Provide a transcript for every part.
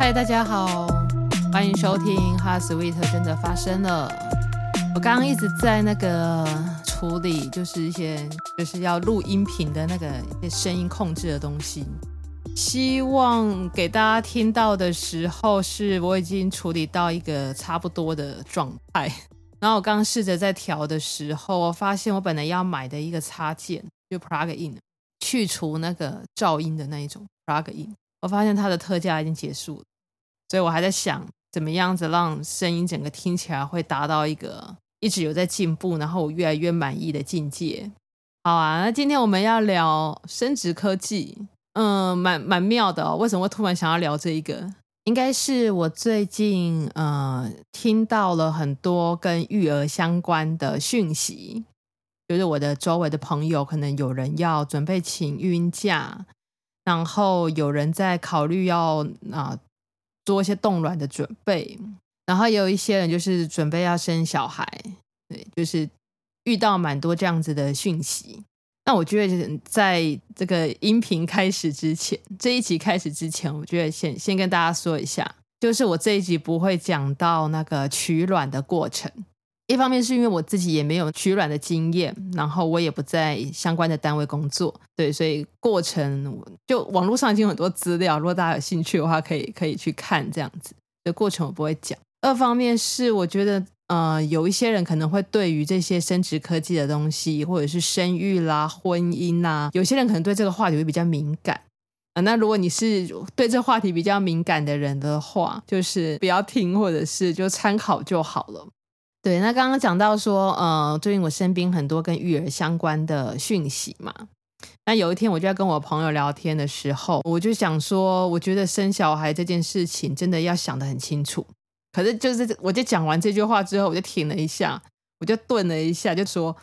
嗨，大家好，欢迎收听《哈 sweet 真的发生了》。我刚刚一直在那个处理，就是一些就是要录音频的那个一些声音控制的东西。希望给大家听到的时候，是我已经处理到一个差不多的状态。然后我刚刚试着在调的时候，我发现我本来要买的一个插件，就 plug in，去除那个噪音的那一种 plug in，我发现它的特价已经结束了。所以我还在想，怎么样子让声音整个听起来会达到一个一直有在进步，然后我越来越满意的境界。好啊，那今天我们要聊生殖科技，嗯，蛮蛮妙的。为什么会突然想要聊这一个？应该是我最近呃听到了很多跟育儿相关的讯息，就是我的周围的朋友可能有人要准备请育婴假，然后有人在考虑要啊。做一些冻卵的准备，然后也有一些人就是准备要生小孩，对，就是遇到蛮多这样子的讯息。那我觉得在这个音频开始之前，这一集开始之前，我觉得先先跟大家说一下，就是我这一集不会讲到那个取卵的过程。一方面是因为我自己也没有取卵的经验，然后我也不在相关的单位工作，对，所以过程就网络上已经有很多资料，如果大家有兴趣的话，可以可以去看这样子。的过程我不会讲。二方面是我觉得，呃，有一些人可能会对于这些生殖科技的东西，或者是生育啦、婚姻啦，有些人可能对这个话题会比较敏感。呃，那如果你是对这话题比较敏感的人的话，就是不要听，或者是就参考就好了。对，那刚刚讲到说，呃，最近我身边很多跟育儿相关的讯息嘛。那有一天，我就在跟我朋友聊天的时候，我就想说，我觉得生小孩这件事情真的要想得很清楚。可是，就是我就讲完这句话之后，我就停了一下，我就顿了一下，就说，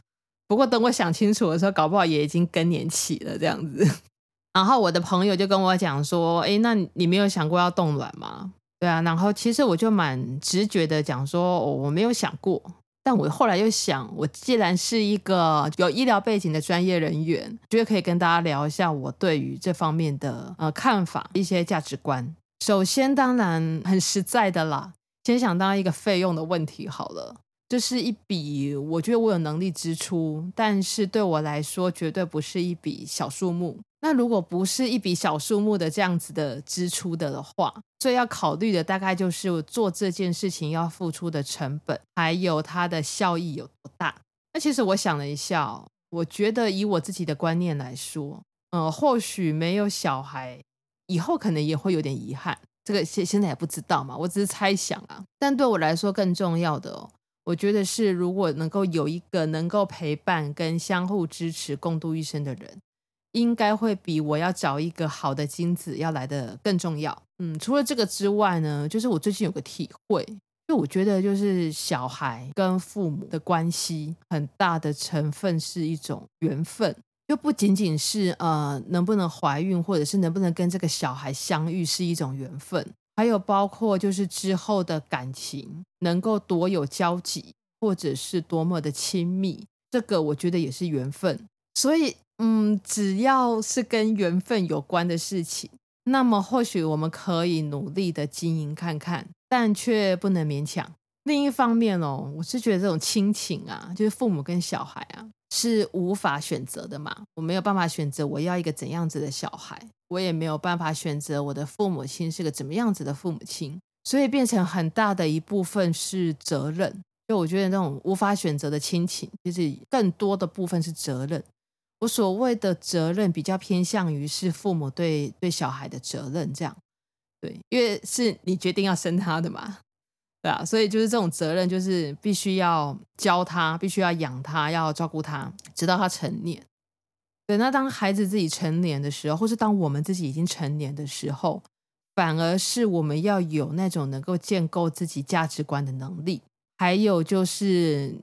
不过等我想清楚的时候，搞不好也已经更年期了这样子。然后我的朋友就跟我讲说，哎，那你没有想过要冻卵吗？对啊，然后其实我就蛮直觉的讲说，哦，我没有想过，但我后来又想，我既然是一个有医疗背景的专业人员，觉得可以跟大家聊一下我对于这方面的呃看法，一些价值观。首先，当然很实在的啦，先想到一个费用的问题好了，这是一笔我觉得我有能力支出，但是对我来说绝对不是一笔小数目。那如果不是一笔小数目的这样子的支出的话，所以要考虑的大概就是我做这件事情要付出的成本，还有它的效益有多大。那其实我想了一下，我觉得以我自己的观念来说，呃，或许没有小孩以后可能也会有点遗憾，这个现现在也不知道嘛，我只是猜想啊。但对我来说更重要的哦，我觉得是如果能够有一个能够陪伴跟相互支持、共度一生的人。应该会比我要找一个好的精子要来得更重要。嗯，除了这个之外呢，就是我最近有个体会，就我觉得就是小孩跟父母的关系很大的成分是一种缘分，就不仅仅是呃能不能怀孕，或者是能不能跟这个小孩相遇是一种缘分，还有包括就是之后的感情能够多有交集，或者是多么的亲密，这个我觉得也是缘分。所以。嗯，只要是跟缘分有关的事情，那么或许我们可以努力的经营看看，但却不能勉强。另一方面哦，我是觉得这种亲情啊，就是父母跟小孩啊，是无法选择的嘛。我没有办法选择我要一个怎样子的小孩，我也没有办法选择我的父母亲是个怎么样子的父母亲，所以变成很大的一部分是责任。就我觉得那种无法选择的亲情，其实更多的部分是责任。我所谓的责任比较偏向于是父母对对小孩的责任，这样对，因为是你决定要生他的嘛，对啊，所以就是这种责任，就是必须要教他，必须要养他，要照顾他，直到他成年。对，那当孩子自己成年的时候，或是当我们自己已经成年的时候，反而是我们要有那种能够建构自己价值观的能力，还有就是。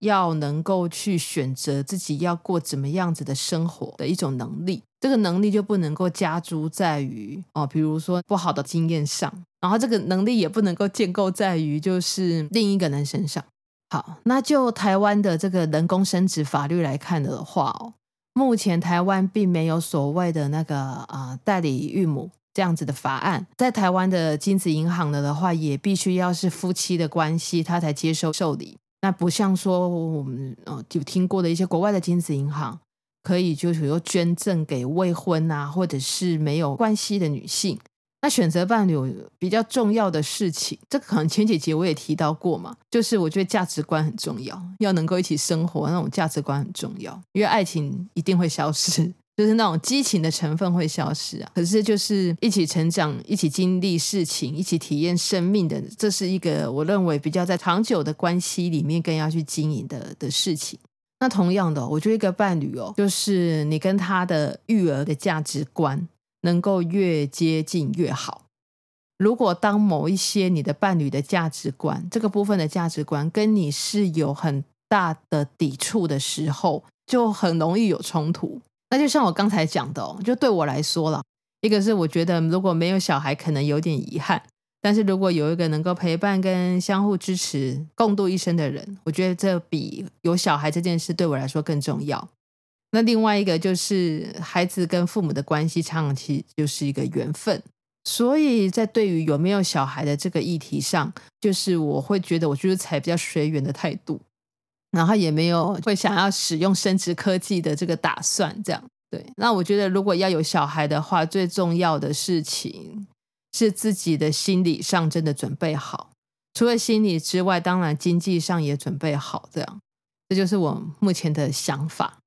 要能够去选择自己要过怎么样子的生活的一种能力，这个能力就不能够加诸在于哦，比如说不好的经验上，然后这个能力也不能够建构在于就是另一个人身上。好，那就台湾的这个人工生殖法律来看的话哦，目前台湾并没有所谓的那个啊、代理孕母这样子的法案。在台湾的精子银行的的话，也必须要是夫妻的关系，他才接受受理。那不像说我们呃有听过的一些国外的精子银行，可以就是说捐赠给未婚啊，或者是没有关系的女性。那选择伴侣比较重要的事情，这个可能前几集我也提到过嘛，就是我觉得价值观很重要，要能够一起生活，那种价值观很重要，因为爱情一定会消失，就是那种激情的成分会消失啊。可是就是一起成长、一起经历事情、一起体验生命的，这是一个我认为比较在长久的关系里面更要去经营的的事情。那同样的，我觉得一个伴侣哦，就是你跟他的育儿的价值观。能够越接近越好。如果当某一些你的伴侣的价值观，这个部分的价值观跟你是有很大的抵触的时候，就很容易有冲突。那就像我刚才讲的哦，就对我来说了，一个是我觉得如果没有小孩，可能有点遗憾；但是如果有一个能够陪伴跟相互支持、共度一生的人，我觉得这比有小孩这件事对我来说更重要。那另外一个就是孩子跟父母的关系，长期就是一个缘分。所以在对于有没有小孩的这个议题上，就是我会觉得我就是采比较随缘的态度，然后也没有会想要使用生殖科技的这个打算。这样对。那我觉得如果要有小孩的话，最重要的事情是自己的心理上真的准备好。除了心理之外，当然经济上也准备好。这样，这就是我目前的想法。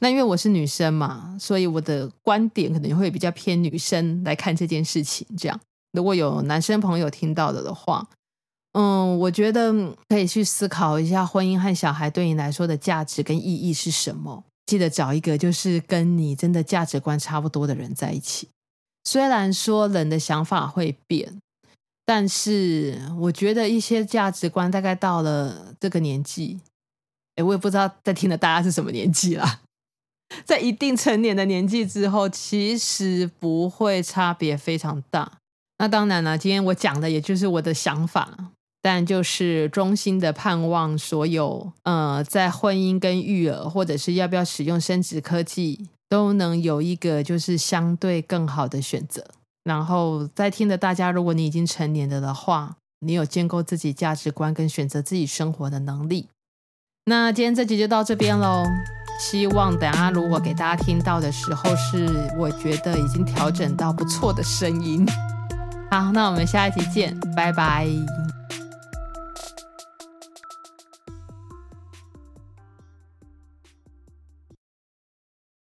那因为我是女生嘛，所以我的观点可能会比较偏女生来看这件事情。这样，如果有男生朋友听到了的话，嗯，我觉得可以去思考一下婚姻和小孩对你来说的价值跟意义是什么。记得找一个就是跟你真的价值观差不多的人在一起。虽然说人的想法会变，但是我觉得一些价值观大概到了这个年纪，诶，我也不知道在听的大家是什么年纪啦。在一定成年的年纪之后，其实不会差别非常大。那当然了，今天我讲的也就是我的想法，但就是衷心的盼望所有呃，在婚姻跟育儿，或者是要不要使用生殖科技，都能有一个就是相对更好的选择。然后在听的大家，如果你已经成年了的话，你有建构自己价值观跟选择自己生活的能力。那今天这集就到这边喽。希望等下如果给大家听到的时候，是我觉得已经调整到不错的声音。好，那我们下一集见，拜拜。